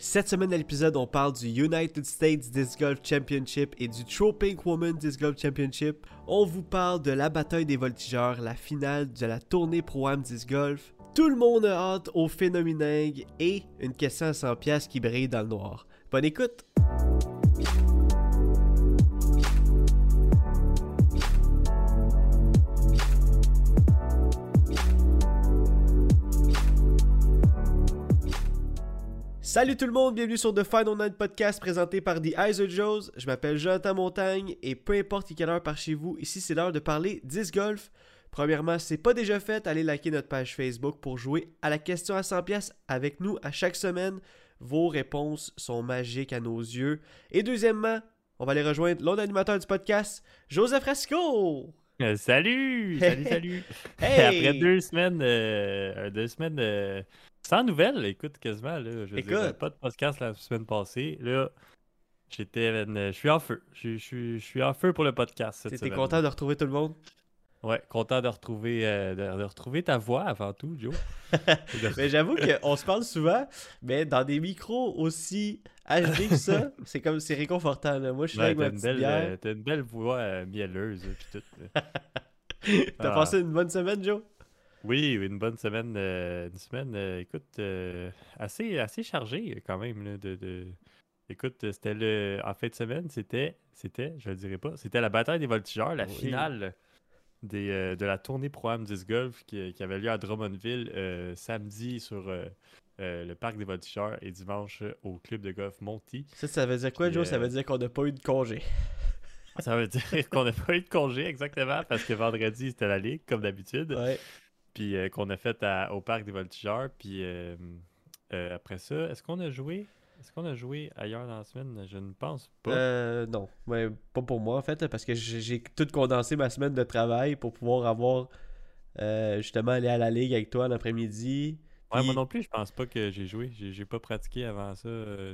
Cette semaine à l'épisode, on parle du United States Disc Golf Championship et du Tropic Women Disc Golf Championship. On vous parle de la bataille des voltigeurs, la finale de la tournée Pro-Am Disc Golf. Tout le monde a hâte au phénoméningue et une question à 100 pièces qui brille dans le noir. Bonne écoute! Salut tout le monde, bienvenue sur The Final Night Podcast présenté par The Eyes of Joes. Je m'appelle Jonathan Montagne et peu importe quelle heure par chez vous, ici c'est l'heure de parler disc golf. Premièrement, si c'est pas déjà fait, allez liker notre page Facebook pour jouer à la question à 100 pièces avec nous à chaque semaine. Vos réponses sont magiques à nos yeux. Et deuxièmement, on va aller rejoindre l'autre animateur du podcast, Joseph Fresco. Euh, salut! Salut, salut! Hey! Après deux semaines, euh, deux semaines euh, sans nouvelles, écoute, quasiment, là, je dire, Écoute. pas de podcast la semaine passée. Là, j'étais, euh, je suis en feu. Je je suis je suis en feu pour le podcast cette semaine. content de retrouver tout le monde? Ouais, content de retrouver, euh, de, de retrouver ta voix avant tout, Joe. Mais j'avoue qu'on se parle souvent, mais dans des micros aussi HD que ça, c'est comme c'est réconfortant. là. Moi, je suis là Ouais, avec ma t'as une, petite belle, bière. euh, t'as une belle voix euh, mielleuse, là, là. T'as ah. passé une bonne semaine, Joe? Oui, une bonne semaine, euh, une semaine, euh, écoute, euh, assez, assez chargée quand même. là, de, de- Écoute, c'était le. En fin de semaine, c'était, c'était, je le dirai pas, c'était la bataille des voltigeurs, la Oui. finale des, de la tournée Pro-Am Disc Golf qui, qui avait lieu à Drummondville samedi sur euh, le parc des voltigeurs et dimanche euh, au club de golf Monty. Ça, ça veut dire quoi, Joe? Ça veut dire qu'on n'a pas eu de congé. Ça veut dire qu'on n'a pas eu de congé exactement parce que vendredi c'était la ligue comme d'habitude. Ouais. Puis euh, qu'on a fait à- au parc des voltigeurs. Puis euh, euh, après ça, est-ce qu'on a joué Est-ce qu'on a joué ailleurs dans la semaine? Je ne pense pas. Non. Ouais, pas pour moi, en fait, parce que j'ai tout condensé ma semaine de travail pour pouvoir avoir justement aller à la ligue avec toi l'après-midi. ouais, moi non plus, je pense pas que j'ai joué. J'ai pas pratiqué avant ça.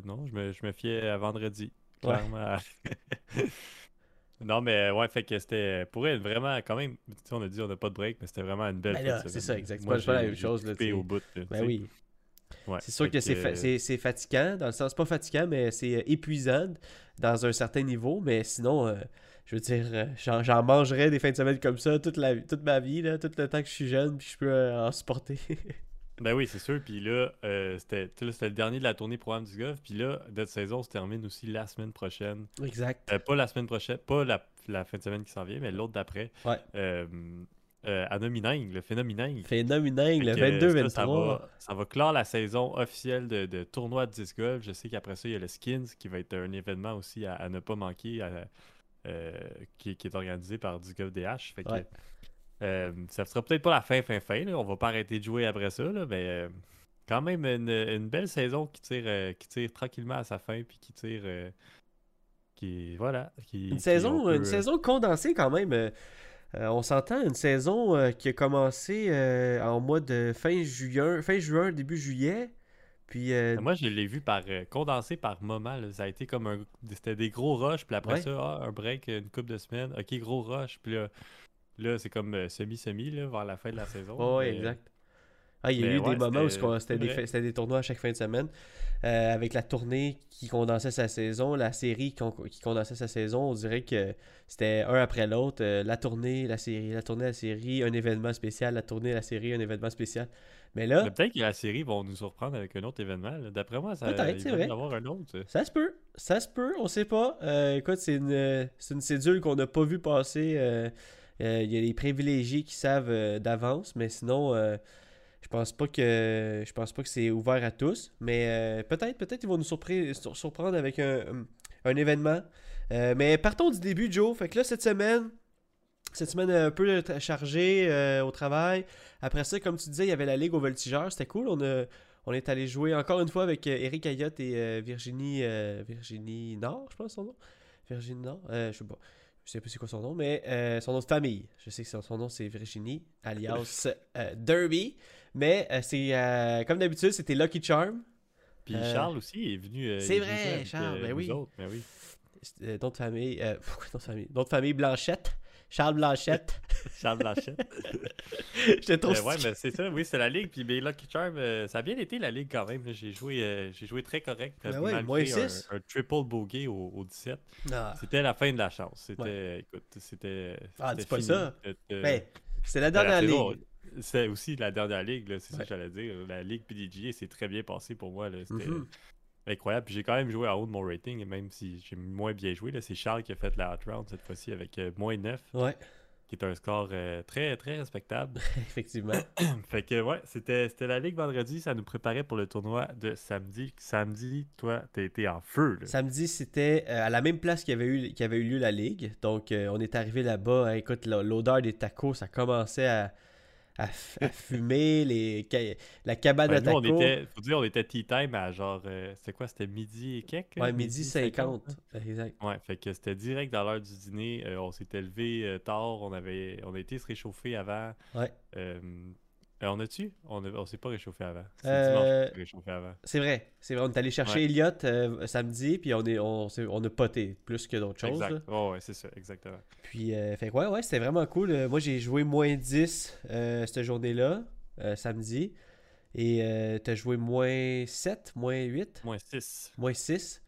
non, je me, je me fiais à vendredi. Ouais. Non, mais ouais, fait que c'était pour elle vraiment quand même. Tu sais, on a dit on n'a pas de break, mais c'était vraiment une belle Ben c'est ça, exact. C'est Moi, c'est pas la même chose, là, au bout. là, Ben oui. Ouais, C'est sûr que c'est euh, c'est fatigant, dans le sens pas fatigant, mais c'est euh, épuisant dans un certain niveau. Mais sinon, euh, je veux dire, euh, j'en j'en mangerais des fins de semaine comme ça toute, la, toute ma vie, là, tout le temps que je suis jeune, puis je peux euh, en supporter. Ben oui, c'est sûr. Puis là, euh, c'était le dernier de la tournée programme du golf. Puis là, notre saison se termine aussi la semaine prochaine. exact. Euh, pas la semaine prochaine, pas la, la fin de semaine qui s'en vient, mais l'autre d'après. Ouais. Euh, euh, à le phénoménal. Phénoménal, le Fait que, 22-23. ça, ça va, ça va clore la saison officielle de, de tournoi de disc golf. Je sais qu'après ça, il y a le Skins qui va être un événement aussi à, à ne pas manquer, à- qui, qui est organisé par Disc Golf DH. Fait que, Ouais. Euh, ça sera peut-être pas la fin, fin, fin. là. On va pas arrêter de jouer après ça, là, mais euh, quand même une, une belle saison qui tire, euh, qui tire tranquillement à sa fin, puis qui tire. euh, qui, voilà. Qui, Une qui- saison, peut, une saison condensée quand même. on s'entend, une saison qui a commencé en mois de fin juin, fin juin, début juillet. Puis euh, Moi, je l'ai vu par euh, condensé par moment. là. Ça a été comme un. C'était des gros rushs, puis après Ouais. ça, ah, un break, une couple de semaines. Ok, gros rush. Puis là, là c'est comme euh, semi-semi vers la fin de la saison. Oh, Mais, exact. Ah, il y a mais eu des moments où c'était- des, des tournois à chaque fin de semaine. Euh, avec la tournée qui condensait sa saison, la série con- qui condensait sa saison, on dirait que c'était un après l'autre. euh, la tournée, la série, la tournée, la série, un événement spécial, la tournée, la série, un événement spécial. Mais là, peut-être que la série va nous surprendre avec un autre événement. D'après moi, ça va y avoir un autre. ça se peut. Ça se peut, on sait pas. Euh, écoute, c'est une, c'est une cédule qu'on n'a pas vu passer. Euh, Il y a les privilégiés qui savent euh, d'avance, mais sinon, euh, je pense pas que je pense pas que c'est ouvert à tous. Mais peut-être, peut-être ils vont nous surprendre avec un, un événement. Mais partons du début, Joe. Fait que là, cette semaine, cette semaine un peu chargée au travail. Après ça, comme tu disais, il y avait la Ligue aux voltigeurs. C'était cool. On, a, on est allé jouer encore une fois avec Eric Ayotte et Virginie, Virginie Nord, je pense son nom. Virginie Nord. Je sais pas. Je sais pas c'est quoi son nom, mais euh, son nom de famille. Je sais que son, son nom c'est Virginie, alias euh, Derby. Mais euh, c'est comme d'habitude, c'était Lucky Charm. Puis Charles aussi est venu. c'est vrai, Charles, euh, ben oui. autres, ben oui. Nom de famille. Euh, pourquoi nom de famille? Nom de famille Blanchette. Charles Blanchette. Charles Blanchette. J'étais trop Euh, ouais, mais c'est ça, oui, c'est la ligue. Puis mes Lucky Charms, euh, ça a bien été la ligue quand même. J'ai joué, euh, j'ai joué très correct. Ben ouais, malgré un, triple bogey au, au 17. Ah. C'était la fin de la chance. C'était, écoute, c'était. Ah, dis pas ça. C'était- Ben, c'est la ben, dernière ligue. C'est aussi la dernière ligue, c'est ça Ouais. que j'allais dire. La ligue PDGA, c'est très bien passé pour moi. C'était Mhm. Incroyable. Puis j'ai quand même joué en haut de mon rating, et même si j'ai moins bien joué. là, C'est Charles qui a fait la hot round cette fois-ci avec euh, moins 9, Ouais, qui est un score euh, très, très respectable. effectivement. Fait que ouais, c'était la ligue vendredi, ça nous préparait pour le tournoi de samedi. Samedi, toi, t'as été en feu. Là. Samedi, c'était euh, à la même place qu'il y avait eu, qu'il y avait eu lieu la ligue. Donc, on est arrivé là-bas. Écoute, l'odeur des tacos, ça commençait à, à, fumer. Les, la cabane à nous, on était, faut dire, on était tea time à genre, euh, c'était quoi, c'était midi et quelques? Ouais, midi 50. hein? Exact. Ouais, fait que c'était direct dans l'heure du dîner. euh, on s'était levé euh, tard, on avait, on a été se réchauffer avant. Ouais. Euh, on a-tu? On, a- on s'est pas réchauffé avant. C'est Euh, dimanche réchauffé avant. C'est vrai. C'est vrai. On est allé chercher Ouais. Elliot euh, samedi, puis on, est, on, s'est- on a poté plus que d'autres choses. Exact. Ouais, ouais, c'est ça, exactement. Puis, euh, fait ouais, ouais, c'était vraiment cool. Euh, moi, j'ai joué moins 10 euh, cette journée-là, samedi. Et t'as joué moins 7, moins 8, Moins 6. moins 6.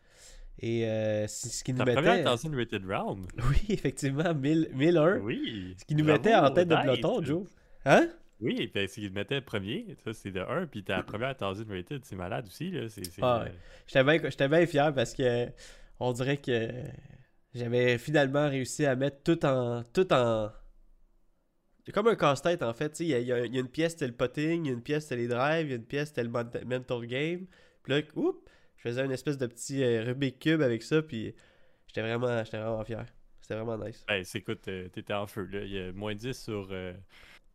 Et euh, ce qui nous Ta mettait. première Thousand Rated Round. Oui, effectivement, 1000, 1001. Oui. Ce qui nous Bravo, mettait en tête de peloton, Joe. Hein? Oui, puis s'il mettait premier, ça c'est de 1, puis ta première Thousand Rated, c'est malade aussi. Là. C'est, c'est, Ah euh, ouais. J'étais bien, j'étais bien fier parce que on dirait que j'avais finalement réussi à mettre tout en. Tout en... C'est comme un casse-tête en fait. Il y, y a il y a une pièce, c'était le putting, il y a une pièce, c'était les drives, il y a une pièce, c'était le mental game. Puis là, oups, je faisais une espèce de petit euh, Rubik Cube avec ça, puis j'étais vraiment, j'étais vraiment fier. C'était vraiment nice. Ben, écoute, euh, t'étais en feu. Là. Il y a moins 10 sur. euh,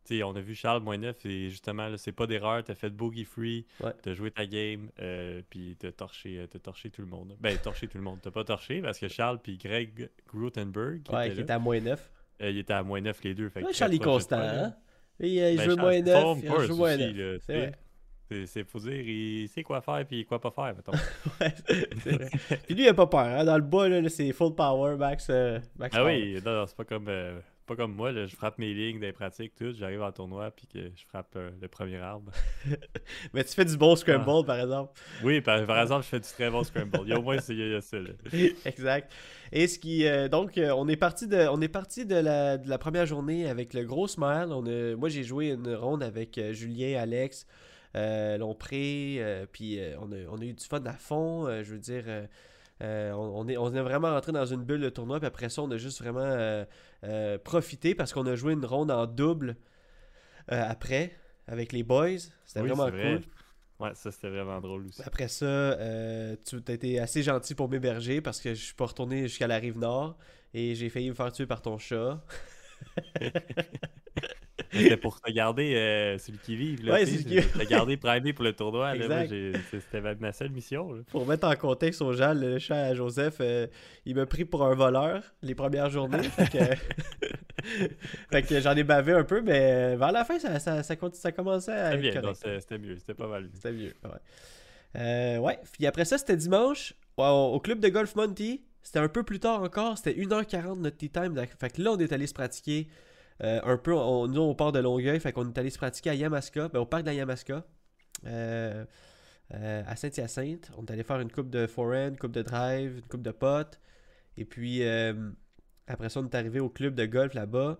tu sais, on a vu Charles moins 9, et justement, c'est pas d'erreur. T'as fait boogie free, Ouais. t'as joué ta game, euh, puis t'as torché, euh, t'as torché tout le monde. Ben, torché tout le monde. T'as pas torché parce que Charles puis Greg Grutenberg, qui Ouais, était qui était à moins 9. euh, il était à moins 9 les deux. Fait Ouais, Charlie Constant, hein? Euh, il Ben, joue moins c'est 9, Home il joue moins aussi, 9. là, C'est vrai. Faut dire, il sait quoi faire puis quoi pas faire, mettons. Ouais. Puis lui, il a pas peur. Hein? Dans le bas, c'est full power, max. euh, max Ah power. oui, non, non, c'est pas comme, euh, pas comme moi, là, je frappe mes lignes des pratiques, tout, j'arrive en tournoi puis que je frappe euh, le premier arbre. Mais tu fais du bon scramble, Ah. par exemple. Oui, par, par exemple, je fais du très bon scramble. Il y a au moins il y a, il y a ça. Là. exact. Et ce qui. euh, donc, euh, on est parti de, on est parti de la, de la première journée avec le gros smile. On a- moi, j'ai joué une ronde avec Julien, Alex, Lompré. puis on, a, on a eu du fun à fond. je veux dire. Euh, on, on est, on est vraiment rentré dans une bulle de tournoi. Puis après ça, on a juste vraiment euh, euh, profité parce qu'on a joué une ronde en double après avec les boys. C'était Oui, vraiment vrai. cool. Ouais, ça c'était vraiment drôle aussi. Après ça, tu as été assez gentil pour m'héberger parce que je suis pas retourné jusqu'à la rive nord et j'ai failli me faire tuer par ton chat. C'était pour te garder euh, celui qui vive. Là, Ouais, celui qui- Te garder primé pour le tournoi. C'était ma- seule mission. Là. Pour mettre en contexte aux gens, le chat à Joseph, euh, il m'a pris pour un voleur les premières journées. fait que, j'en ai bavé un peu, mais vers la fin, ça, ça, ça, commençait à être bien, correct. c'était mieux, c'était pas mal. C'était mieux, ouais. Euh, ouais, puis après ça, c'était dimanche, au, au club de golf Monty. C'était un peu plus tard encore, c'était 1h40 notre tea time. donc- Fait que là, on est allé se pratiquer euh, un peu. On, nous, on part de Longueuil, fait qu'on est allé se pratiquer à Yamaska, ben, au parc de Yamaska, euh, euh, à Saint-Hyacinthe. On est allé faire une coupe de forehand, une coupe de drive, une coupe de potes. Et puis, après ça, on est arrivé au club de golf là-bas.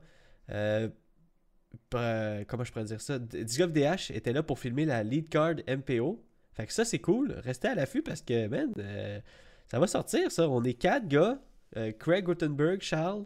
Comment je pourrais dire ça? D- Disc Golf DH était là pour filmer la lead card MPO. Fait que ça, c'est cool. Restez à l'affût parce que, man, ça va sortir, ça. On est quatre gars. Craig Gutenberg, Charles,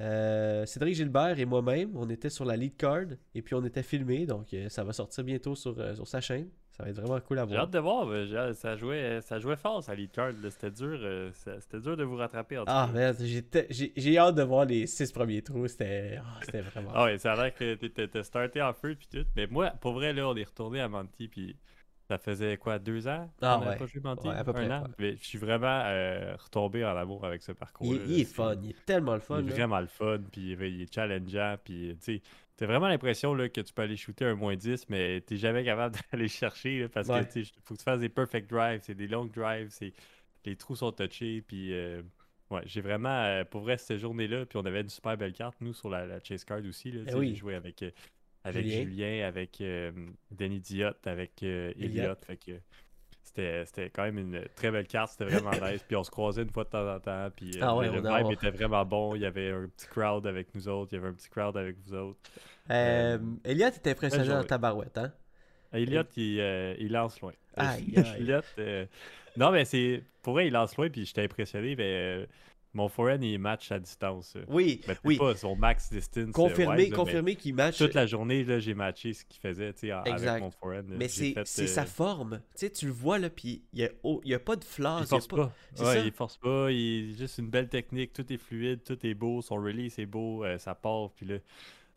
euh, Cédric Gilbert et moi-même. On était sur la lead card et puis on était filmés. Donc, euh, ça va sortir bientôt sur, euh, sur sa chaîne. Ça va être vraiment cool à J'ai voir. hâte de voir. j'ai- Ça jouait, ça jouait fort, ça, lead card. C'était dur, c'était dur de vous rattraper. En Ah, j'étais- j'ai j'ai hâte de voir les six premiers trous. C'était c'était vraiment. Ah ouais, ça a l'air que t'étais starté en feu puis tout. Mais moi, pour vrai, là, on est retourné à Monty puis ça faisait quoi, deux ans Ah ouais. pas joué Monty? Ouais, à peu Un près, an? ouais. Mais je suis vraiment euh, retombé en amour avec ce parcours. il, il est fun. Il est tellement le fun. Il est là. vraiment le fun, puis il est- challengeant, puis tu sais, t'as vraiment l'impression que tu peux aller shooter un moins 10, mais t'es jamais capable d'aller chercher, là, parce Ouais. que tu faut que tu fasses des perfect drives, c'est des long drives, c'est les trous sont touchés, puis euh, Ouais, j'ai vraiment, euh, pour vrai, cette journée-là, puis on avait une super belle carte, nous, sur la, la Chase Card aussi. Là, Eh oui. J'ai joué avec, euh, avec Julien. Julien, avec euh, Denis Diot, avec euh, Elliot. Elliot. Fait que c'était quand même une très belle carte, c'était vraiment nice. Puis on se croisait une fois de temps en temps, puis euh, Ah ouais, le vibe était vraiment bon. Il y avait un petit crowd avec nous autres, il y avait un petit crowd avec vous autres. Euh, Elliot est impressionnant en tabarouette, hein? Elliot, il, euh, il lance loin. Aïe, aïe. Elliot, euh, non, mais c'est. Pour vrai, il lance loin, puis j'étais impressionné. Mais euh, mon forehand, il match à distance. euh. Oui, Mais peut-être oui. pas son max distance. euh, Confirmé, wise, là, mais confirmé qu'il match. Toute la journée, là, j'ai matché ce qu'il faisait Exact. avec mon forehand. Mais c'est fait, c'est euh, sa forme. Tu le vois, là, puis il n'y a, oh, pas de flaws. Il force pas- pas. c'est Ouais, ça? il force pas. Il est juste une belle technique. Tout est fluide, tout est beau. Son release est beau. euh, ça part. Puis là,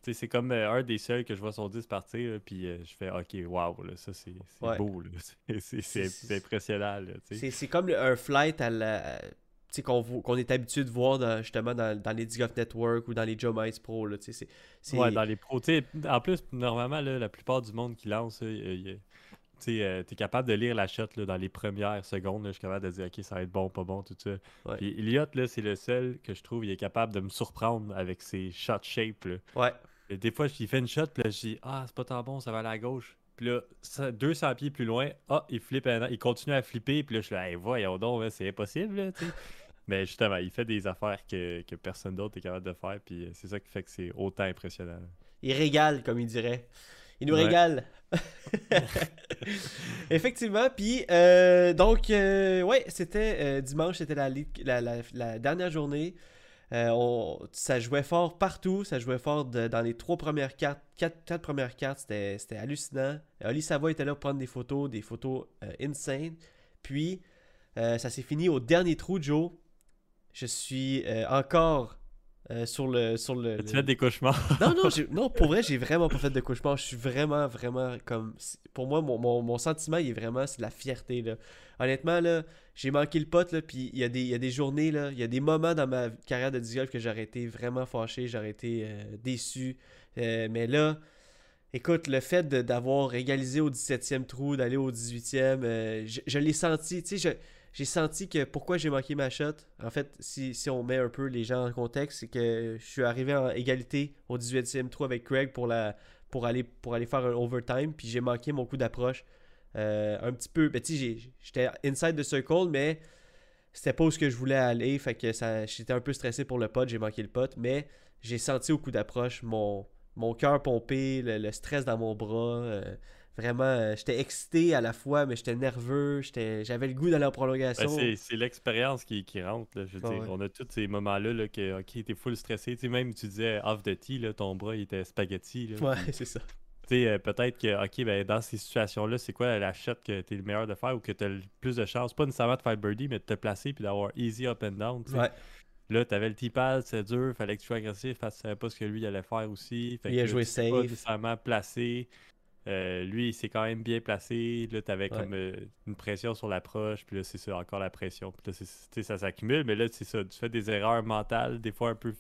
c'est comme euh, un des seuls que je vois son 10 partir. là, Puis euh, je fais OK, wow, là, ça c'est c'est Ouais. beau. là. C'est- impressionnant. Là. C'est comme un flight à la. Qu'on est habitué de voir dans- justement dans, dans les Dig of Network ou dans les Joe Mice Pro. Là, Ouais, dans les sais, en plus, normalement, là, la plupart du monde qui lance, il- tu euh, t'es capable de lire la shot là, dans les premières secondes. je suis capable de dire, OK, ça va être bon, pas bon, tout ça. Ouais. Puis c'est le seul que je trouve, il est capable de me surprendre avec ses shot shapes. là. Ouais. Et des fois, il fait une shot, puis là, je dis, ah, c'est pas tant bon, ça va aller à gauche. Puis là, ça- 200 pieds plus loin, ah, il flippe, il continue à flipper, puis là, je suis là, hey, voyons donc, hein, c'est impossible, là. Mais justement, il fait des affaires que, que personne d'autre est capable de faire, puis euh, c'est ça qui fait que c'est autant impressionnant. Il régale, comme il dirait. Il nous Ouais. régale. Effectivement, puis euh, donc, euh, ouais, c'était euh, dimanche, c'était la, la, la- la dernière journée. On- ça jouait fort partout, ça jouait fort de- dans les trois premières cartes, quatre, quatre premières cartes, c'était hallucinant. Oli Savoie était là pour prendre des photos, des photos insane. Puis, ça s'est fini au dernier trou, Joe. Je suis euh, encore euh, sur le... Sur le, Tu le- des cauchemars? non, non, non, pour vrai, j'ai vraiment pas fait de cauchemar. Je suis vraiment, vraiment comme. Pour moi, mon, mon, mon sentiment, il est vraiment, c'est de la fierté, là. Honnêtement, là, j'ai manqué le pote, là, puis il y, a des- il y a des journées, là, il y a des moments dans ma carrière de disc golf que j'aurais été vraiment fâché, j'aurais été euh, déçu. Euh, mais là, écoute, le fait d'avoir égalisé au 17e trou, d'aller au 18e, euh, je, je l'ai senti, tu sais, je- j'ai senti que pourquoi j'ai manqué ma shot, en fait, si, on met un peu les gens en contexte, c'est que je suis arrivé en égalité au 18e trou avec Craig pour, aller, pour aller faire un overtime, puis j'ai manqué mon coup d'approche. Euh, un petit peu, ben, j'étais inside the circle, mais c'était pas où je voulais aller, fait que j'étais un peu stressé pour le pot, j'ai manqué le pot, mais j'ai senti au coup d'approche mon, mon cœur pomper, le, le stress dans mon bras. euh, vraiment, euh, j'étais excité à la fois, mais j'étais nerveux, j'étais, j'avais le goût d'aller en prolongation. Ben, c'est l'expérience qui, qui rentre. Là, je veux Ah dire. ouais. On a tous ces moments-là là, que ok, t'es full stressé. Tu sais, même tu disais off the tee, là, ton bras il était spaghetti. Là, ouais, puis, c'est ça. tu euh, peut-être que ok, ben, dans ces situations-là, c'est quoi la shot que t'es le meilleur de faire ou que t'as le plus de chance, pas nécessairement de faire birdie, mais de te placer puis d'avoir easy up and down. tu. Ouais. Là, t'avais le T-pad, c'est dur, fallait que tu sois agressif parce que tu savais pas ce que lui allait faire aussi. Fait Il a que joué tu t'es pas safe. nécessairement placé. Euh, lui, il s'est quand même bien placé. Là, t'avais Ouais. comme euh, une pression sur l'approche. Puis là, c'est ça, encore la pression. Puis là, c'est- ça s'accumule. Mais là, c'est ça. Tu fais des erreurs mentales, des fois un peu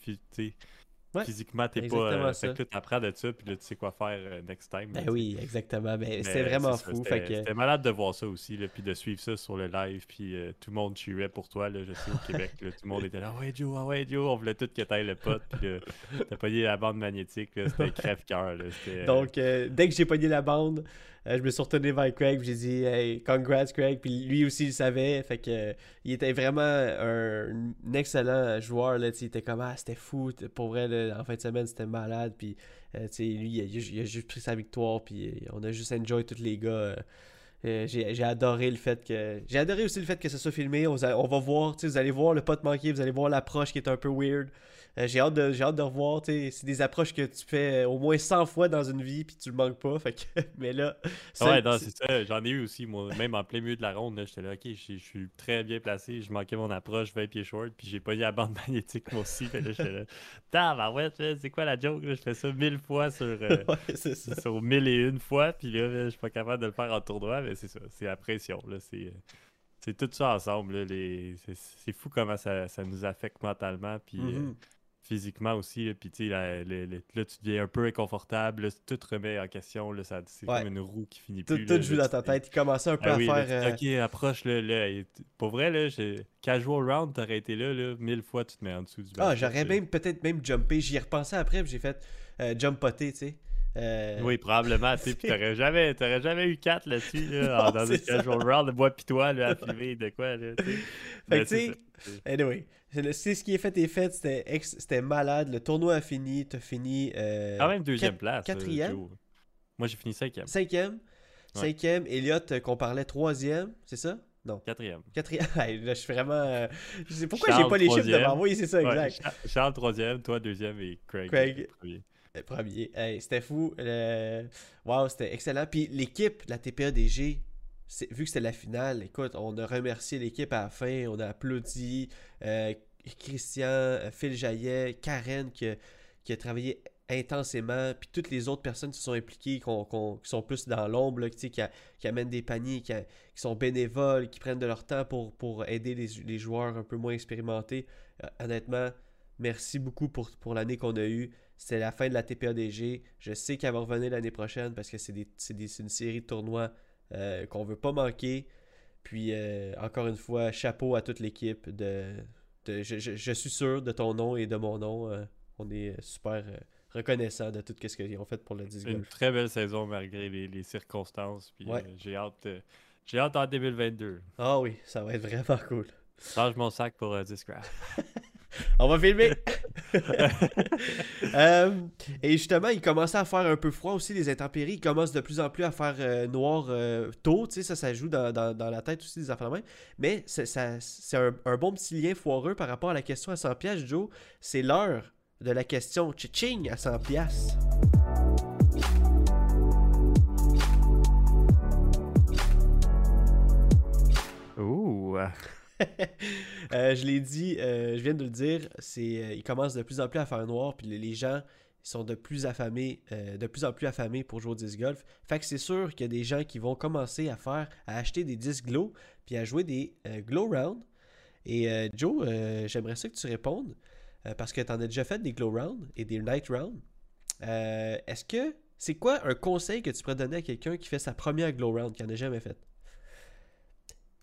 Ouais, physiquement, t'es pas. euh, fait que là, t'apprends de ça. Puis là, tu sais quoi faire euh, next time. Ben oui, exactement. Ben, Mais c'était vraiment c'est ça, fou. C'était que, malade de voir ça aussi, là, puis de suivre ça sur le live, puis euh, tout le monde cheerait pour toi, là, je sais, au Québec. là, tout le monde était là, ah ouais, Joe, ah ouais, Joe, on voulait tout que t'ailles le pote, puis t'as pogné la bande magnétique, là, c'était crève-cœur. euh, Donc, euh, dès que j'ai pogné la bande, je me suis retourné vers Craig, j'ai dit Hey, congrats Craig, puis lui aussi il savait, fait que euh, il était vraiment un, excellent joueur, là, il était comme Ah, c'était fou, pour vrai, en fin de semaine c'était malade, puis euh, lui il a, juste pris sa victoire, puis euh, on a juste enjoy tous les gars. euh, euh, j'ai adoré le fait que. J'ai adoré aussi le fait que ça soit filmé. On, va- voir, vous allez voir le pote manqué, vous allez voir l'approche qui est un peu weird. Euh, j'ai hâte de j'ai hâte de revoir, c'est des approches que tu fais au moins 100 fois dans une vie puis tu le manques pas, fait que mais là Ouais, non, c'est ça. J'en ai eu aussi, moi. Même en plein milieu de la ronde, là, j'étais là, ok, je suis- très bien placé. Je manquais mon approche 20 pieds short, puis j'ai pogné la bande magnétique, moi aussi. Fait là, j'étais là, là, c'est quoi la joke? là? Je fais ça mille fois sur, euh, ouais, ça. sur mille et une fois, puis là, je suis pas capable de le faire en tournoi, mais c'est ça, c'est la pression, là, c'est... euh, C'est tout ça ensemble, là, les... c'est c'est fou comment ça, ça nous affecte mentalement, puis euh, Mhm. Physiquement aussi. là, Puis, tu sais, là, là, tu deviens un peu inconfortable. là, tout remet en question. Là, ça, c'est Ouais. comme une roue qui finit Tout, plus. tout joue dans ta te- tête. Il commençait un peu Ah à oui, faire. dis, euh, ok, approche là, Pour vrai, là, j'ai- casual round, t'aurais été là, là, mille fois, tu te mets en dessous du Ah, j'aurais même peut-être même jumpé. J'y ai repensé après, puis j'ai fait euh, jump poté, tu sais. Euh, Oui, probablement, tu puis t'aurais jamais, t'aurais jamais eu 4 là-dessus, là, Non, dans ça. casual round, moi pis toi, là, à filmer de quoi, là, tu. Fait que, tu anyway, c'est ce qui est fait est fait. C'était ex- c'était malade. Le tournoi a fini. T'as fini. euh, Quand même deuxième place. euh, Quatrième? Moi, j'ai fini cinquième. Cinquième? Ouais. Cinquième. Elliot, euh, qu'on parlait troisième, c'est ça? Non. Quatrième. Quatrième. Là, je suis vraiment. euh, Je sais pourquoi Charles, j'ai pas les chiffres devant moi. Oui, c'est ça, Ouais, exact. Cha- Charles troisième, toi deuxième et Craig, Craig. premier. Le premier. Hey, c'était fou. Le... C'était excellent. Puis l'équipe, la TPADG, vu que c'était la finale, écoute, on a remercié l'équipe à la fin, on a applaudi. euh, Christian, euh, Phil Jaillet, Karen qui a, travaillé intensément, puis toutes les autres personnes qui sont impliquées, qui sont plus dans l'ombre, qui, amènent des paniers, qui, sont bénévoles, qui prennent de leur temps pour, aider les, joueurs un peu moins expérimentés. Euh, honnêtement, merci beaucoup pour l'année qu'on a eue. C'était la fin de la TPADG. Je sais qu'elle va revenir l'année prochaine parce que c'est c'est c'est une série de tournois euh, qu'on veut pas manquer. Puis, euh, encore une fois, chapeau à toute l'équipe. De, de- je, je- je suis sûr de ton nom et de mon nom. euh, on est super reconnaissant de tout ce qu'ils ont fait pour le disc Une golf. très belle saison malgré les, les circonstances. Puis Ouais. j'ai hâte, j'ai hâte en 2022. Ah oui, ça va être vraiment cool. Change mon sac pour Discraft. On va filmer! Euh, et justement, il commençait à faire un peu froid aussi, les intempéries. Il commence de plus en plus à faire euh, noir euh, tôt. Ça, ça joue dans, dans- la tête aussi des affaires de. Mais c'est un, bon petit lien foireux par rapport à la question à 100 pièces, Joe. C'est l'heure de la question Chiching à 100 pièces. Ouh! Euh, je l'ai dit, euh, je viens de le dire, c'est, euh, il commence de plus en plus à faire noir, puis les, gens sont de plus affamés, de plus en plus affamés pour jouer au disc golf. Fait que c'est sûr qu'il y a des gens qui vont commencer à faire, à acheter des disques glow, puis à jouer des glow round. Et Joe, j'aimerais ça que tu répondes, parce que tu en as déjà fait des glow round et des night round. Euh, est-ce que c'est quoi un conseil que tu pourrais donner à quelqu'un qui fait sa première glow round, qui en a jamais fait?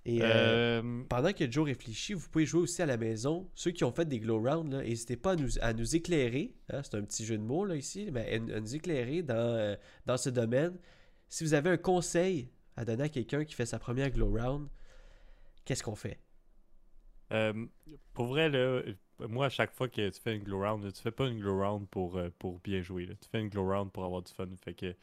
Et euh, Euh, pendant que Joe réfléchit, vous pouvez jouer aussi à la maison. Ceux qui ont fait des glow rounds, n'hésitez pas à nous, à nous éclairer. hein, c'est un petit jeu de mots là, ici, mais à, à nous éclairer dans, euh, dans ce domaine. Si vous avez un conseil à donner à quelqu'un qui fait sa première glow round, qu'est-ce qu'on fait? Euh, pour vrai, là, moi, à chaque fois que tu fais une glow round, tu fais pas une glow round pour, pour bien jouer. là. Tu fais une glow round pour avoir du fun. Fait que,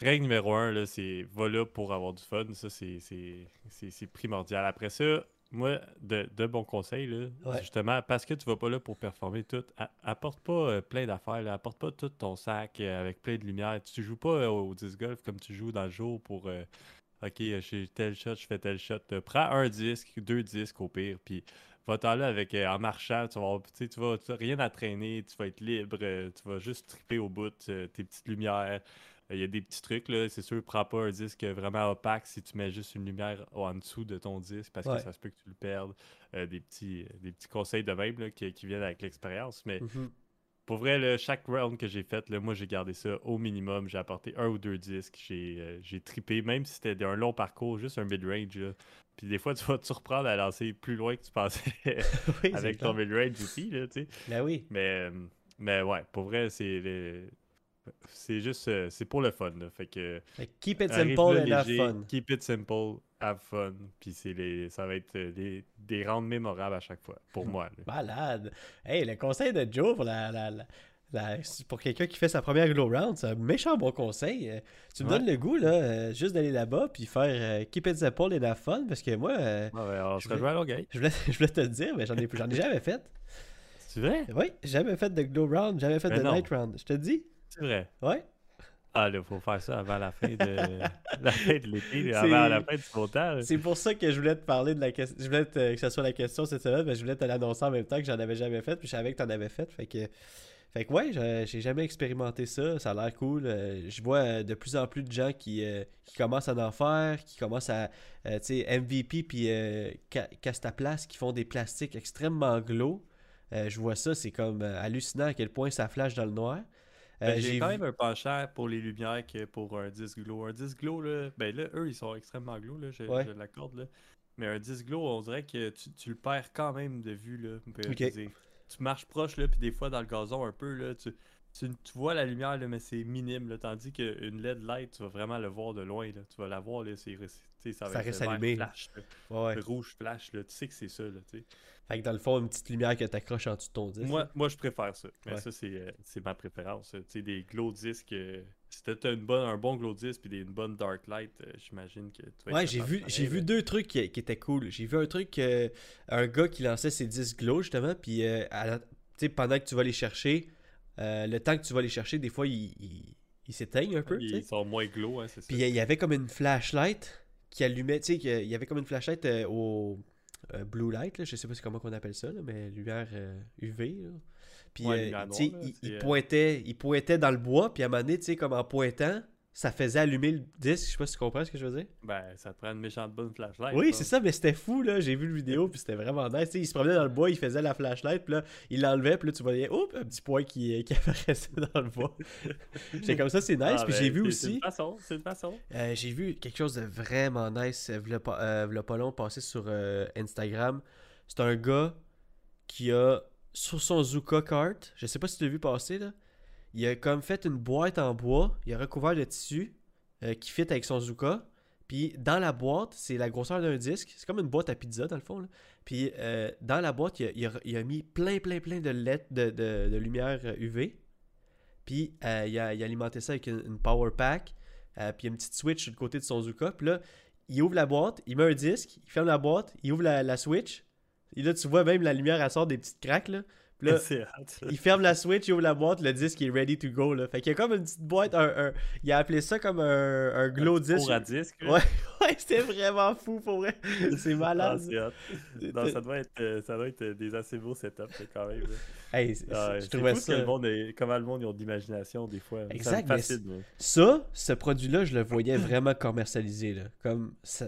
règle numéro un, là, c'est va là pour avoir du fun. Ça, c'est- primordial. Après ça, moi, de, de bons conseils, là, Ouais. justement, parce que tu vas pas là pour performer tout, apporte pas euh, plein d'affaires, apporte pas tout ton sac euh, avec plein de lumière. Tu joues pas euh, au disc golf comme tu joues dans le jour pour. Ok, euh, j'ai tel shot, je fais tel shot. Prends un disque, deux disques au pire, puis va-t'en là avec, en marchant, tu vas, tu vas tu vas rien à traîner, tu vas être libre, tu vas juste triper au bout, tes petites lumières. Il y a des petits trucs, là, c'est sûr, prends pas un disque vraiment opaque si tu mets juste une lumière en dessous de ton disque, parce Ouais. que ça se peut que tu le perdes. Euh, des, petits, des petits conseils de même là, qui, qui viennent avec l'expérience, mais Mhm. pour vrai, là, chaque round que j'ai fait, là, moi j'ai gardé ça au minimum. J'ai apporté un ou deux disques. J'ai euh, j'ai trippé, même si c'était un long parcours, juste un mid-range. Puis des fois, tu vas te surprendre à lancer plus loin que tu pensais Oui, avec ton mid-range aussi. Là, tu sais. Ben oui. mais, euh, mais ouais, pour vrai, c'est c'est juste euh, c'est pour le fun. là. Fait que keep it simple and have fun. Keep it simple, have fun. Puis c'est les, ça va être euh, des, rounds mémorables à chaque fois, pour moi. là. Malade. Hey, le conseil de Joe pour la, la- la- la- pour quelqu'un qui fait sa première glow round, c'est un méchant bon conseil. Euh, Tu me Ouais. donnes le goût, là, euh, juste d'aller là-bas puis faire euh, keep it simple and have fun parce que moi, Ouais, on Je se vais- rejoint à Longueuil. je, voulais, je voulais te le dire, mais j'en ai, ai jamais fait. C'est vrai? Oui, jamais fait de glow round, jamais fait Mais de non. night round. Je te dis? C'est vrai. Ouais. Ah, là, faut faire ça avant la fin de, la fin de l'été, avant la fin du là. C'est pour ça que je voulais te parler de la question. Je voulais te- que ce soit la question cette semaine, mais je voulais te l'annoncer en même temps que j'en avais jamais fait, puis je savais que t'en avais fait. Fait que, fait que ouais, j'ai jamais expérimenté ça. Ça a l'air cool. Euh, je vois euh, de plus en plus de gens qui, euh, qui commencent à en faire, qui commencent à, tu sais, MVP puis euh, Ca- Castaplace qui font des plastiques extrêmement. Euh, je vois ça, c'est comme hallucinant à quel point ça flash dans le noir. Euh, Ben, j'ai quand même un penchant pour les lumières que pour un disque glow. Un disque glow, là, ben là, eux, ils sont extrêmement glow, là, je, Ouais. je l'accorde, là. Mais un disque glow, on dirait que tu, tu le perds quand même de vue, là. Dire, tu marches proche, là, puis des fois dans le gazon un peu, là, tu, tu, tu vois la lumière, là, mais c'est minime, là. Tandis qu'une LED light, tu vas vraiment le voir de loin, là. Tu vas la voir, là, c'est, tu ça reste allumé. flash, là. Ouais, ouais. Le rouge flash, là. Tu sais que c'est ça, là, tu. Fait que dans le fond, une petite lumière que t'accroches en dessous de ton disque. Moi, là. moi, je préfère ça. Mais Ouais. ça, c'est euh, c'est ma préférence. Tu sais, des glow disques. euh, si t'as une bonne, un bon glow disc puis des, une bonne dark light, euh, j'imagine que tu Ouais, j'ai vu, j'ai vu deux trucs qui, qui étaient cool. J'ai vu un truc, euh, un gars qui lançait ses disques glow justement, puis tu pendant que tu vas les chercher, le temps que tu vas les chercher, des fois, ils il, il s'éteignent un peu. tu. Ils sont moins glow, hein, c'est ça. Puis il y avait comme une flashlight qui allumait, tu sais, qu'il y avait comme une flashlight euh, au euh, blue light, là, je sais pas comment qu'on appelle ça, là, mais lumière euh, UV. là. Puis Ouais, euh, il, il euh, pointait, il pointait dans le bois, puis à un moment donné, tu sais, comme en pointant, ça faisait allumer le disque. Je sais pas si tu comprends ce que je veux dire. Ben, ça te prend une méchante bonne flashlight. Oui, c'est ça, mais c'était fou, là. J'ai vu le vidéo, puis c'était vraiment nice. Il se promenait dans le bois, il faisait la flashlight, puis là, il l'enlevait, puis là, tu voyais, oups, un petit point qui, qui apparaissait dans le bois. J'étais comme ça, c'est nice. Ah, puis ben, j'ai vu c'est- C'est aussi, une façon, c'est une façon. euh, j'ai vu quelque chose de vraiment nice, euh, v'là pas, euh, v'là pas long, passé sur euh, Instagram. C'est un gars qui a, sur son Zuka cart, je sais pas si tu l'as vu passer, là, il a comme fait une boîte en bois, il a recouvert de tissu euh, qui fit avec son Zuka. Puis dans la boîte, c'est la grosseur d'un disque. C'est comme une boîte à pizza dans le fond. Puis euh, dans la boîte, il a, mis plein, plein, plein de LED, de, lumière UV. Puis euh, il, a, il a alimenté ça avec une, power pack. Euh, puis il y a une petite switch le côté de son Zuka. Puis là, il ouvre la boîte, il met un disque, il ferme la boîte, il ouvre la, la switch. Et là, tu vois même la lumière, elle sort des petites craques. Là. Là, il ferme la switch, il ouvre la boîte, le disque est ready to go. Là. Fait qu'il y a comme une petite boîte, un, un- il a appelé ça comme un, un glow Un four à disque. Ouais, ouais, c'était vraiment fou pour vrai. C'est Ah, malade. hot. Non, ça doit être, euh, ça doit être euh, des assez beaux setups quand même. Hey, Ah, je trouvais fou que ça. le monde est- comment le monde ils ont de l'imagination des fois. Ça Exact, mais moi. Ça, ce produit-là, je le voyais vraiment commercialisé. Là. Comme ça,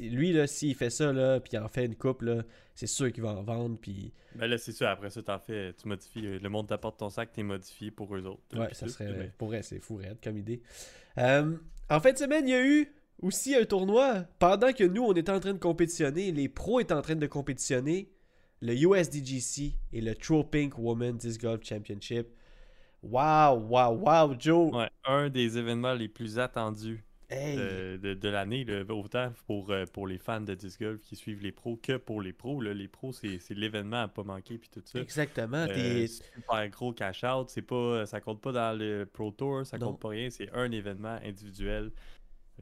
lui, là, s'il fait ça, là, puis il en fait une coupe, là, c'est sûr qu'il va en vendre. Puis Ben là, c'est sûr, après ça, t'en fais, tu modifies. euh, Le monde t'apporte ton sac, t'es modifié pour eux autres. ouais, ça tout, serait. mais- Pour vrai, c'est fou, raide comme idée. Euh, en fin de semaine, il y a eu aussi un tournoi. Pendant que nous, on était en train de compétitionner, les pros étaient en train de compétitionner. Le USDGC et le Tropink Women Disc Golf Championship. Wow, wow, wow, Joe. Ouais, un des événements les plus attendus Hey. euh, de, de l'année, autant pour, euh, pour les fans de disc golf qui suivent les pros que pour les pros. là. Les pros, c'est l'événement à pas manquer puis tout ça. Exactement. Euh, super gros cash out, c'est pas ça compte pas dans le Pro Tour, ça Non. compte pas rien, c'est un événement individuel.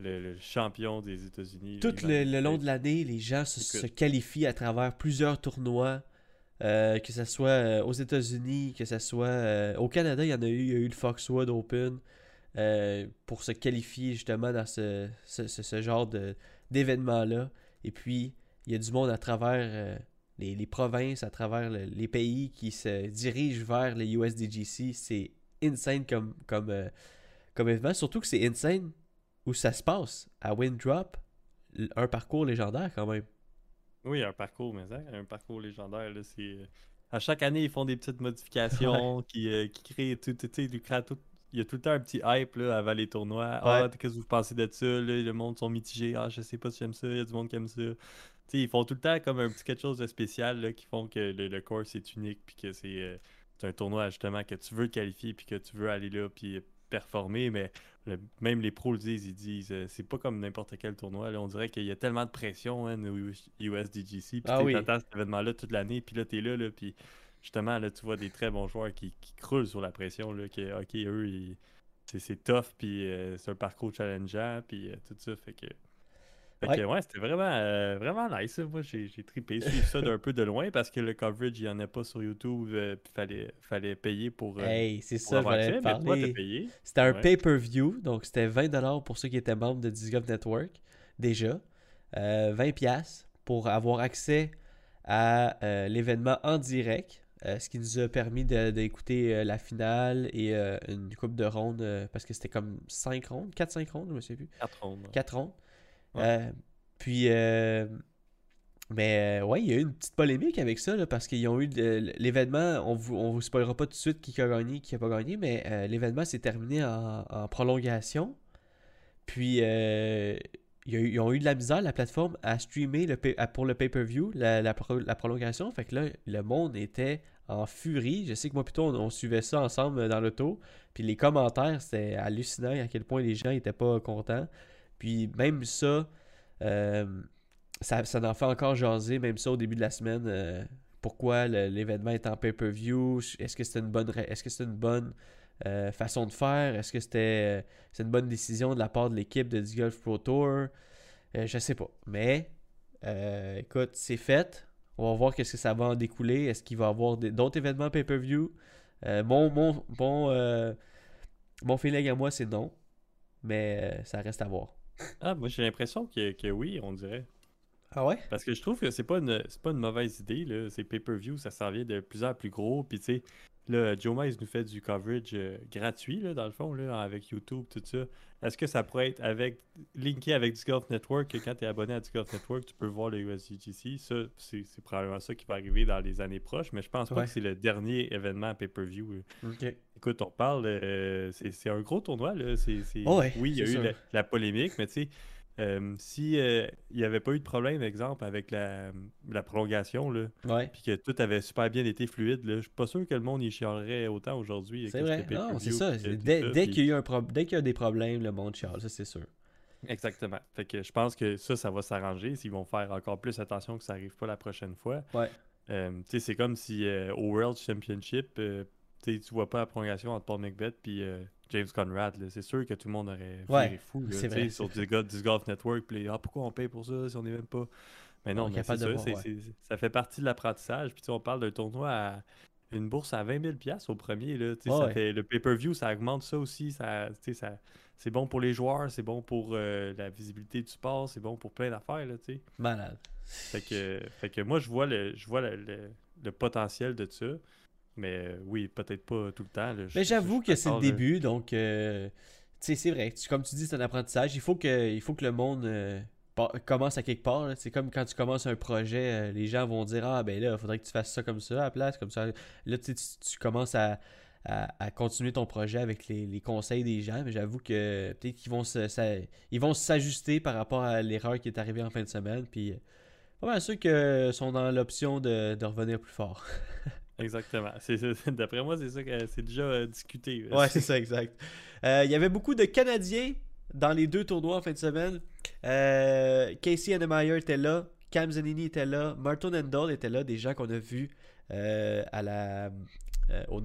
Le, le champion des États-Unis. Tout le, long de l'année, les gens se, qualifient à travers plusieurs tournois, euh, que ce soit aux États-Unis, que ce soit au Canada, il y en a eu, il y a eu le Foxwood Open euh, pour se qualifier justement dans ce, ce, ce- ce genre d'événement-là. Et puis, il y a du monde à travers euh, les, les provinces, à travers le- les pays qui se dirigent vers les USDGC. C'est insane comme, comme, euh, comme événement, surtout que c'est insane où ça se passe à Windrop un parcours légendaire quand même. Oui, un parcours, mais ça, un parcours légendaire, c'est... À chaque année, ils font des petites modifications qui, euh, qui créent tout, du- créent tout- Il y a tout le temps un petit hype là, avant les tournois. Ah, qu'est-ce que vous pensez de ça? Là, le monde sont mitigés. Ah, je sais pas si j'aime ça. Il y a du monde qui aime ça. Tu sais, ils font tout le temps comme un petit quelque chose de spécial là, qui font que le, le course est unique puis que c'est euh, c'est un tournoi justement que tu veux te qualifier puis que tu veux aller là puis performer. Mais le- même les pros le disent, ils disent euh, c'est pas comme n'importe quel tournoi. Là. On dirait qu'il y a tellement de pression hein, au USDGC. Puis Ah oui. t'attends à cet événement-là toute l'année. Puis là, t'es là, là puis justement, là, tu vois des très bons joueurs qui, qui croulent sur la pression. Là, que, ok, eux, ils- c'est, c'est tough, puis euh, c'est un parcours challengeant, puis euh, tout ça. Fait que. Fait Ouais. que, ouais, c'était vraiment, euh, vraiment nice. là. Moi, j'ai, j'ai trippé. Suivre ça d'un peu de loin parce que le coverage, il n'y en a pas sur YouTube, euh, puis fallait, fallait payer pour. euh, Hey, c'est pour ça, je avoir voulais accès, te mais toi, t'as parler. payé. C'était un Ouais. pay-per-view, donc c'était 20$ pour ceux qui étaient membres de Disc Golf Network, déjà. Euh, 20$ pour avoir accès à l'événement en direct, euh, ce qui nous a permis d'écouter euh, la finale et euh, une coupe de rondes, parce que c'était comme 5 rondes, 4-5 rondes, je me souviens plus. 4 rondes. ouais. 4 rondes. Ouais. Puis, Mais ouais, il y a eu une petite polémique avec ça, là, parce qu'ils ont eu l'événement, on vous, on vous spoilera pas tout de suite qui a gagné, qui a pas gagné, mais l'événement s'est terminé en, en, prolongation. Puis ils ont eu de la misère, la plateforme, à streamer pour le pay-per-view, la, prolongation. Fait que là, le monde était en furie. Je sais que moi, plutôt, on, suivait ça ensemble dans l'auto. Puis les commentaires, c'était hallucinant à quel point les gens n'étaient pas contents. Puis même ça, euh, ça, ça en fait encore jaser, même ça au début de la semaine. Euh, pourquoi l'événement est en pay-per-view Est-ce que c'est une bonne, est-ce que c'est une bonne euh, façon de faire? Est-ce que c'était une bonne décision de la part de l'équipe de Disc Golf Pro Tour? Je sais pas. Mais écoute, c'est fait. On va voir qu'est-ce que ça va en découler. Est-ce qu'il va y avoir d'autres événements pay-per-view? Euh, mon, mon, mon, euh, mon feeling à moi, c'est non. Mais euh, ça reste à voir. Ah, moi j'ai l'impression que, que, oui, on dirait. Ah ouais? Parce que je trouve que c'est pas une, pas une mauvaise idée. Là. C'est pay-per-view, ça s'en vient de plus en plus gros. Puis tu sais, Là, Joe Mize nous fait du coverage euh, gratuit, là, dans le fond, là, avec YouTube, tout ça. Est-ce que ça pourrait être avec linké avec Disc Golf Network, que quand tu es abonné à Disc Golf Network, tu peux voir le USGC? Ça, c'est, probablement ça qui va arriver dans les années proches, mais je pense pas que c'est le dernier événement pay-per-view. Écoute, on parle, euh, c'est, un gros tournoi, là. C'est, oui, il y a eu la, polémique, mais tu sais, euh, si euh, il n'y avait pas eu de problème, exemple, avec la, prolongation, là, puis que tout avait super bien été fluide, je suis pas sûr que le monde y chialerait autant aujourd'hui. C'est vrai, c'est ça. Dès, qu'il y a y des problèmes, le monde chiale, ça c'est sûr. Exactement. Fait que je pense que ça, ça va s'arranger s'ils vont faire encore plus attention que ça n'arrive pas la prochaine fois. Ouais. Euh, c'est comme si au World Championship, tu vois pas la prolongation entre Paul McBeth puis James Conrad, c'est sûr que tout le monde aurait ouais, fou là, sur Disc Golf Network. Puis, ah, pourquoi on paye pour ça si on n'est même pas? Mais non, mais c'est ça, ça fait partie de l'apprentissage. Puis on parle d'un tournoi à une bourse à 20 000 au premier. Là, ça fait, le pay-per-view, ça augmente ça aussi. Ça, ça, c'est bon pour les joueurs, c'est bon pour euh, la visibilité du sport, c'est bon pour plein d'affaires. Là, Malade. Fait que, fait que moi, je vois le, je vois le, le potentiel de ça. Mais euh, oui, peut-être pas tout le temps. mais j'avoue que c'est le début, donc euh, c'est vrai. comme tu dis, c'est un apprentissage. Il faut que, il faut que le monde euh, commence à quelque part. C'est comme quand tu commences un projet, les gens vont dire Ah ben là, il faudrait que tu fasses ça comme ça à la place, comme ça. Là, tu, tu commences à, à, continuer ton projet avec les, conseils des gens. Mais j'avoue que peut-être qu'ils vont ils vont s'ajuster par rapport à l'erreur qui est arrivée en fin de semaine. Puis pas mal ceux que sont dans l'option de, de revenir plus fort. Exactement. D'après moi, c'est ça que c'est déjà euh, discuté. Ouais, c'est ça, exact. Euh, il y avait beaucoup de Canadiens dans les deux tournois en fin de semaine. Euh, Casey Annemeyer était là, Cam Zanini était là, Martin Endall était là, des gens qu'on a vus à la, au,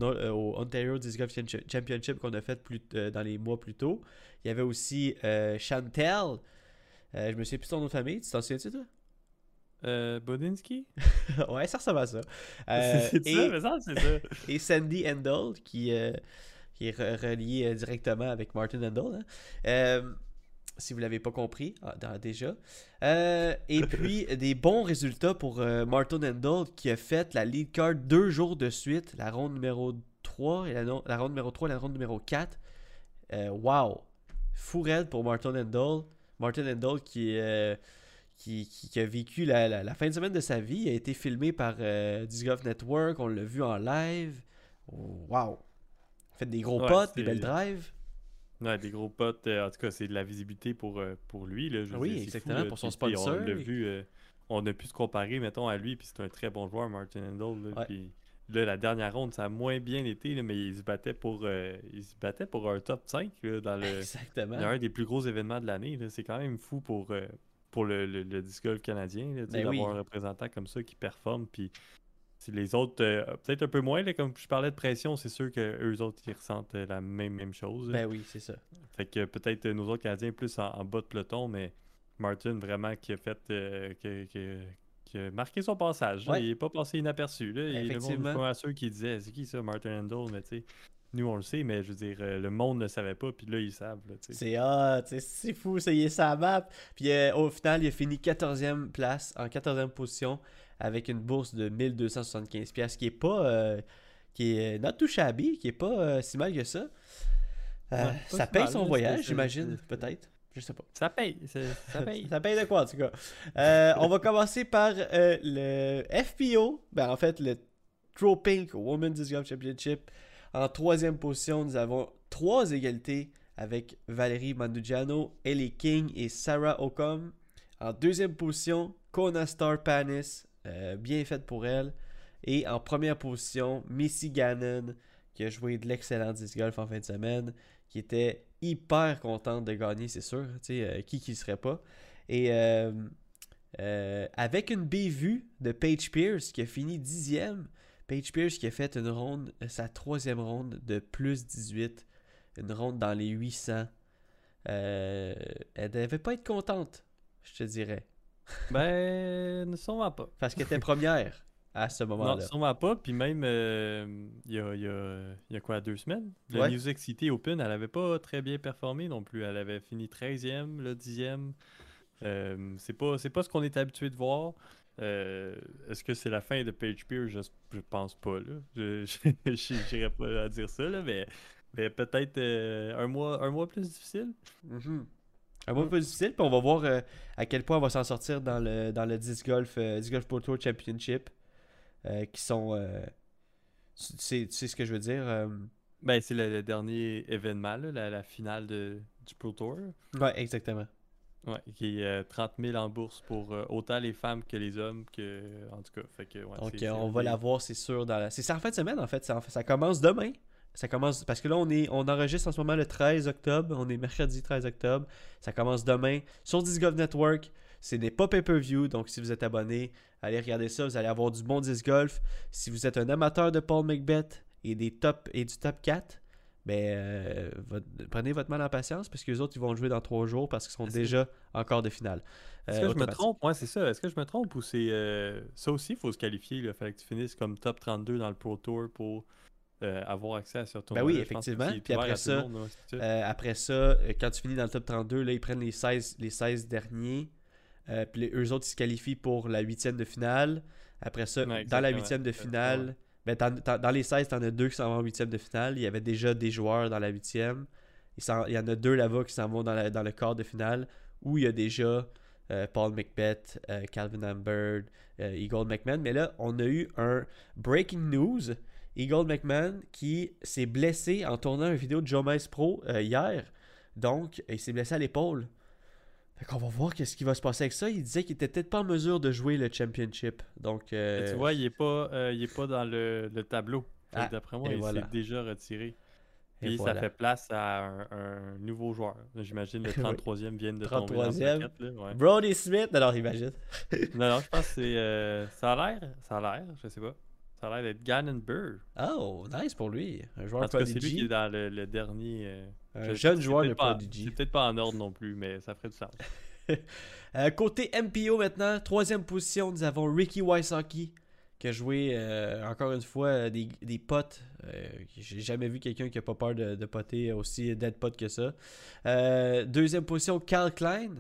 Ontario Disc Golf Championship qu'on a fait plus, dans les mois plus tôt. Il y avait aussi Chantel. je me souviens plus de son nom de famille. Tu t'en souviens-tu, toi? Euh, Bodinski? Ouais, ça ressemble à ça. Euh, c'est ça, mais ça, c'est ça. et Sandy Endel, qui, euh, qui est relié euh, directement avec Martin Endel. Hein. si vous ne l'avez pas compris ah, déjà. et puis, des bons résultats pour Martin Endel, qui a fait la lead card deux jours de suite, la ronde numéro 3 et la, la ronde numéro 3 et la ronde numéro 4. wow! Fou raide pour Martin Endel. Martin Endel qui est qui, a vécu la, fin de semaine de sa vie. Il a été filmé par euh, Network. On l'a vu en live. Wow! Fait des gros potes, des belles drives. Ouais, des gros potes. Euh, en tout cas, c'est de la visibilité pour, euh, pour lui. Là, oui, exactement, pour son sponsor. On l'a vu. Euh, on a pu se comparer, mettons, à lui. Puis c'est un très bon joueur, Martin Handel. Puis là, la dernière ronde, ça a moins bien été, mais il se battait pour, il se battait pour un top 5 dans le. Exactement. un des plus gros événements de l'année. C'est quand même fou pour, pour le, le, disc golf canadien, ben d'avoir un représentant comme ça qui performe. Puis les autres, euh, peut-être un peu moins, comme je parlais de pression, c'est sûr qu'eux autres, ils ressentent euh, la même, même chose. Ben oui, c'est ça. Fait que peut-être nos autres Canadiens plus en, bas de peloton, mais Martin vraiment qui a fait. Euh, qui, a marqué son passage. Il n'est pas passé inaperçu. Là. Il le monde à ceux qui disaient C'est qui ça, Martin Handel Mais tu sais nous, on le sait, mais je veux dire, euh, le monde ne savait pas, puis là, ils savent. C'est ah, c'est fou, ça y est, ça map. Puis euh, au final, il a fini 14e place, en 14e position, avec une bourse de 1275$, qui est pas. Euh, qui est not too shabby, qui est pas si mal que ça. ça paye son voyage, j'imagine, peut-être. Je sais pas. Ça paye. Ça paye. Ça paye de quoi, en tout cas. Euh, on va commencer par euh, le FPO. Ben, en fait, le Throw Pink Women's Disc Golf Championship. En troisième position, nous avons trois égalités avec Valérie Mandugiano, Ellie King et Sarah Ocom. En deuxième position, Kona Star Panis. euh, bien faite pour elle. Et en première position, Missy Gannon, qui a joué de l'excellent disc golf en fin de semaine, qui était hyper contente de gagner, c'est sûr. Tu sais, euh, qui qui serait pas. Et euh, avec une bévue de Paige Pierce qui a fini dixième. Paige Pierce qui a fait une ronde, euh, sa troisième ronde de plus 18. Une ronde dans les 800. Euh, elle devait pas être contente, je te dirais. Ben, sûrement pas. Parce qu'elle était première à ce Non, moment-là. sûrement pas. Puis même, euh, il y, a, y a- y a quoi, deux semaines? Le Ouais. Music City Open, elle avait pas très bien performé non plus. Elle avait fini 13e, le 10e. Euh, c'est pas, c'est pas ce qu'on est habitué de voir. Euh, Est-ce que c'est la fin de Page Pierce? Je, je pense pas. Là. Je n'irai pas à dire ça, là, mais, mais peut-être euh, un, mois, un mois plus difficile. Mhm. Un peu plus difficile, puis on va voir euh, à quel point on va s'en sortir dans le, dans le Disc Golf, euh, Disc Golf Pro Tour Championship, euh, qui sont... euh, tu, sais, tu sais ce que je veux dire? euh, Ben, c'est le, le dernier événement, là, la, la finale de, du Pro Tour. Ouais, exactement. Ouais, qui est euh, 30 000 en bourse pour euh, autant les femmes que les hommes, que en tout cas. Fait que, ouais, Donc, euh, on va la voir, c'est sûr. Dans la... C'est ça en fin de semaine, en fait. Ça, commence demain. Ça commence... Parce que là, on, est... on enregistre en ce moment le 13 octobre. On est mercredi 13 octobre. Ça commence demain sur Disc Golf Network. Ce n'est pas pay-per-view. Donc, si vous êtes abonné, allez regarder ça. Vous allez avoir du bon Disc Golf. Si vous êtes un amateur de Paul McBeth et, des top... et du top 4, ben, euh, votre- prenez votre mal en patience parce que les autres, ils vont jouer dans trois jours parce qu'ils sont déjà encore de finale. Est-ce Euh, que je me trompe? Ouais, c'est ça. Est-ce que je me trompe ou c'est. euh, Ça aussi, il faut se qualifier. Il fallait que tu finisses comme top 32 dans le Pro Tour pour avoir accès à ce tournoi. Ben oui, effectivement. Puis après ça, après ça, quand tu finis dans le top 32, là, ils prennent les 16, les 16 derniers. Puis les- eux autres, ils se qualifient pour la huitième de finale. Après ça, Ouais, dans la huitième de Euh, ben, dans les 16, t'en as deux qui s'en vont en huitième de finale. Il y avait déjà des joueurs dans la huitième. Il, il y en a deux là-bas qui s'en vont dans, le quart de finale où il y a déjà euh, Paul McBeth, euh, Calvin Amberd, euh, Eagle McMahon. Mais là, on a eu un breaking news. Eagle McMahon qui s'est blessé en tournant une vidéo de Joe Pro hier. Donc, il s'est blessé à l'épaule. Fait qu'on va voir qu'est-ce qui va se passer avec ça. Il disait qu'il était peut-être pas en mesure de jouer le championship. Donc, euh, Tu vois, il est pas, euh, il est pas dans le, le tableau. Ah, D'après moi, et il voilà. s'est déjà retiré. et Puis voilà. ça fait place à un, un nouveau joueur. J'imagine le Oui. 33e vient de tomber dans 33e. la plaquette, là, ouais. Brody Smith, alors imagine. Non, non, je pense que c'est. euh, ça a l'air. Ça a l'air, je sais pas. Ça a l'air d'être Gannon Burr. Oh, nice pour lui. Un joueur tout cas, c'est lui prodigy. qui est dans le, le dernier. euh, Un je- jeune joueur de prodigy. C'est peut-être pas en ordre non plus, mais ça ferait du sens. Euh, côté MPO maintenant, troisième position, nous avons Ricky Wysocki qui a joué euh, encore une fois des, des potes. J'ai jamais vu quelqu'un qui a pas peur de, de poter aussi dead pot que ça. Deuxième position, Carl Klein.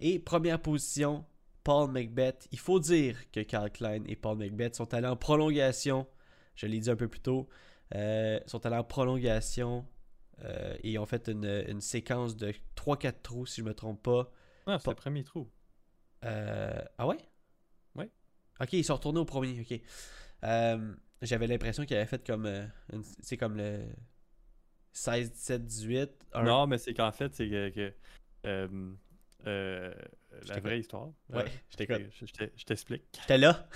Et première position, Paul McBeth. Il faut dire que Carl Klein et Paul McBeth sont allés en prolongation. Je l'ai dit un peu plus tôt. Euh, sont allés en prolongation euh, et ont fait une, une séquence de 3-4 trous, si je me trompe pas. Ah, c'est Pas- le premier trou. Euh, Ah ouais? Ouais. Ok, ils sont retournés au premier, ok. J'avais l'impression qu'ils avaient fait comme. une- C'est comme le 16, 17, 18. un- Non, mais c'est qu'en fait, c'est que. La vraie histoire. Ouais, euh, je t'écoute. t'explique. J'étais là.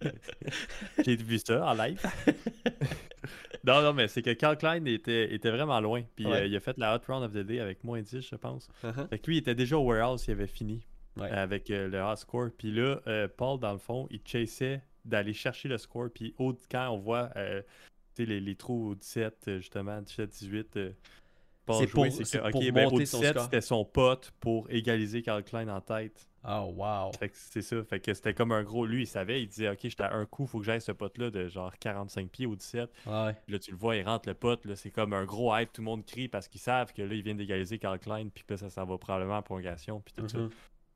J'ai vu ça en live. non, non, mais c'est que Carl Klein était, était vraiment loin. Puis Ouais. euh, il a fait la Hot Round of the Day avec moins 10, je pense. Uh-huh. Fait que lui, il était déjà au warehouse, il avait fini Ouais. avec euh, le hot score. Puis là, euh, Paul, dans le fond, il chassait d'aller chercher le score. Puis au, quand on voit les, les trous au 17, euh, justement, 17, 18, Paul C'est pour- c'est que, ok, ben, au monter son 17, score. c'était son pote pour égaliser Carl Klein en tête. Oh, wow. Fait que c'est ça. Fait que c'était comme un gros. Lui, il savait, il disait, ok, j'étais à un coup, faut que j'aille ce pote-là de genre 45 pieds au 17. Ouais. Puis là, tu le vois, il rentre le pote. Là, c'est comme un gros hype. Tout le monde crie parce qu'ils savent que là, ils viennent d'égaliser Carl Klein. Puis que là, ça s'en va probablement en prolongation. Puis tout ça. Mhm.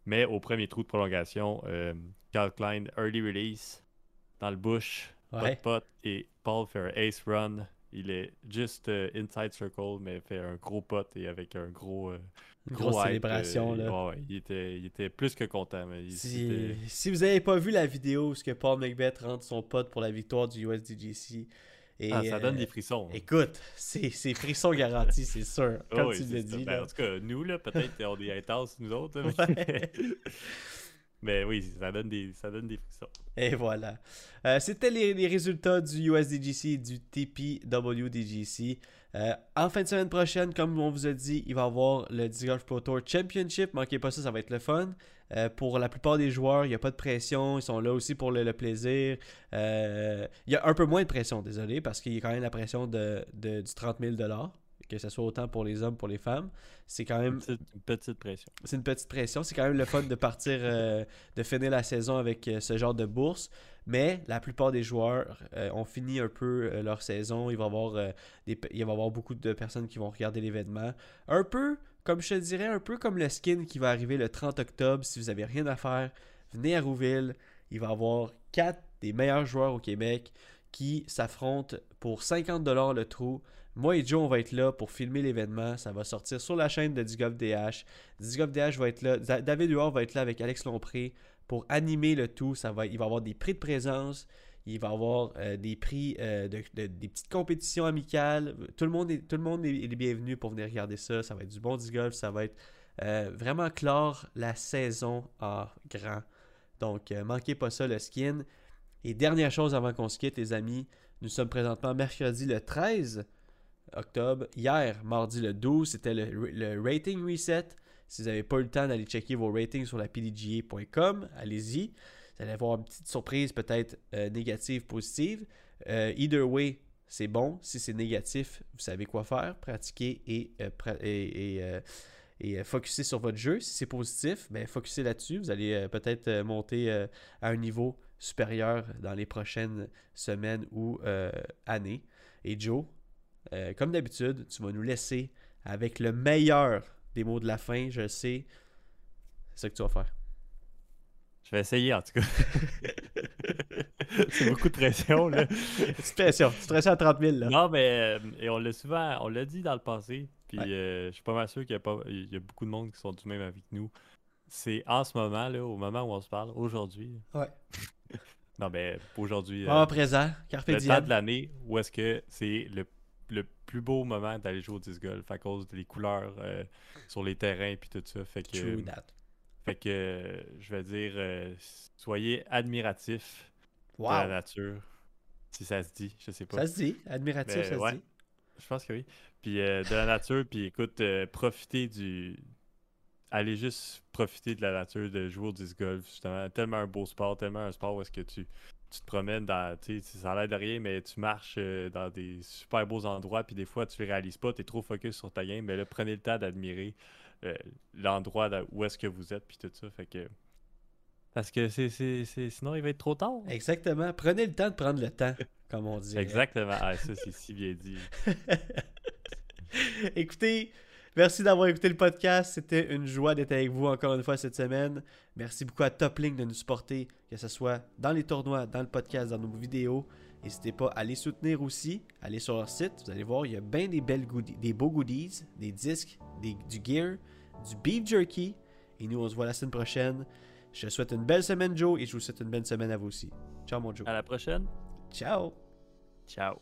Mais au premier trou de prolongation, euh, Carl Klein, early release, dans le bush, Ouais. pot pot, et Paul fait un ace run il est juste euh, inside circle, mais fait un gros pot et avec un gros. euh, Une gros grosse hype, célébration. euh, là. ouais, ouais, il, était, il était plus que content. Mais il- Si, vous avez pas vu la vidéo où ce que Paul Macbeth rentre son pote pour la victoire du USDGC, et, Ah, ça donne euh, des frissons. hein. Écoute, c'est c'est frisson garanti, c'est sûr. Oh, Comme oui, tu ça. dit. Ben, en tout cas, nous, là, peut-être, on est intenses, nous autres. Mais... mais oui, ça donne des, ça donne des frissons. Et voilà. Euh, C'était les, les résultats du USDGC et du TPWDGC. Euh, en fin de semaine prochaine, comme on vous a dit, il va y avoir le Disc Pro Tour Championship. Manquez pas ça, ça va être le fun. Euh, pour la plupart des joueurs, il n'y a pas de pression. Ils sont là aussi pour le, le plaisir. Il y a un peu moins de pression, désolé, parce qu'il y a quand même la pression de, de- du 30 000 que ce soit autant pour les hommes pour les femmes. C'est quand même petite, une petite pression. c'est une petite pression. C'est quand même le fun de partir, euh, de finir la saison avec euh, ce genre de bourse. Mais la plupart des joueurs euh, ont fini un peu leur saison. Il va, avoir, des il va y avoir beaucoup de personnes qui vont regarder l'événement. Un peu, comme je te dirais, un peu comme le skin qui va arriver le 30 octobre. Si vous n'avez rien à faire, venez à Rouville. Il va y avoir quatre des meilleurs joueurs au Québec qui s'affrontent pour 50$ le trou. Moi et Joe, on va être là pour filmer l'événement. Ça va sortir sur la chaîne de DH. DH va être là. Da- David Huard va être là avec Alex Lompré pour animer le tout. Ça va, il va y avoir des prix de présence. Il va y avoir euh, des prix, euh, de, de- des petites compétitions amicales. Tout le monde est, tout le bienvenu pour venir regarder ça. Ça va être du bon disc. Ça va être euh, vraiment clore la saison en grand. Donc, manquez pas ça, le skin. Et dernière chose avant qu'on se quitte, les amis, nous sommes présentement mercredi le 13 octobre. Hier, mardi le 12, c'était le, rating reset. Si vous n'avez pas eu le temps d'aller checker vos ratings sur la pdga.com, allez-y. Vous allez avoir une petite surprise, peut-être euh, négative, positive. Euh, either way, c'est bon. Si c'est négatif, vous savez quoi faire. Pratiquer et, euh, euh, focuser sur votre jeu. Si c'est positif, ben, focuser là-dessus. Vous allez peut-être monter à un niveau supérieur dans les prochaines semaines ou années. Et Joe, euh, comme d'habitude, tu vas nous laisser avec le meilleur des mots de la fin, je sais. C'est ça que tu vas faire. Je vais essayer, en tout cas. c'est beaucoup de pression, là. Petite pression. Tu te à 30 000, là. Non, mais euh, et on l'a souvent, on l'a dit dans le passé, puis Ouais. euh, je suis pas mal sûr qu'il y, a pas- il y a beaucoup de monde qui sont du même avec nous. C'est en ce moment, là, au moment où on se parle, aujourd'hui. Ouais. Non, mais aujourd'hui. euh, Moment présent, carpe le temps diem. de l'année où est-ce que c'est le, le plus beau moment d'aller jouer au disc golf à cause des couleurs euh, sur les terrains et tout ça. Fait que, True that. fait que euh, je vais dire, euh, soyez admiratifs de la Wow. nature. Si ça se dit, je sais pas. Ça se dit. Admiratif, Mais ça se ouais. dit. Je pense que oui. Puis euh, de la nature, puis écoute, euh, profitez du. Allez juste profiter de la nature, de jouer au disc golf, justement. Tellement un beau sport, tellement un sport où est-ce que tu, tu te promènes dans. Tu sais, ça a l'air de rien, mais tu marches euh, dans des super beaux endroits, puis des fois tu les réalises pas, tu es trop focus sur ta game, mais là, prenez le temps d'admirer euh, l'endroit où est-ce que vous êtes, puis tout ça. Fait que. Parce que c'est, c'est, c'est- sinon, il va être trop tard. Exactement. Prenez le temps de prendre le temps, comme on dit. Exactement. Ah, ça, c'est si bien dit. Écoutez, merci d'avoir écouté le podcast. C'était une joie d'être avec vous encore une fois cette semaine. Merci beaucoup à Toplink de nous supporter, que ce soit dans les tournois, dans le podcast, dans nos vidéos. N'hésitez pas à les soutenir aussi. Allez sur leur site, vous allez voir, il y a bien des belles goodies, des beaux goodies, des disques, des- du gear, du beef jerky. Et nous, on se voit la semaine prochaine. Je te souhaite une belle semaine, Joe, et je vous souhaite une belle semaine à vous aussi. Ciao, mon Joe. À la prochaine. Ciao. Ciao.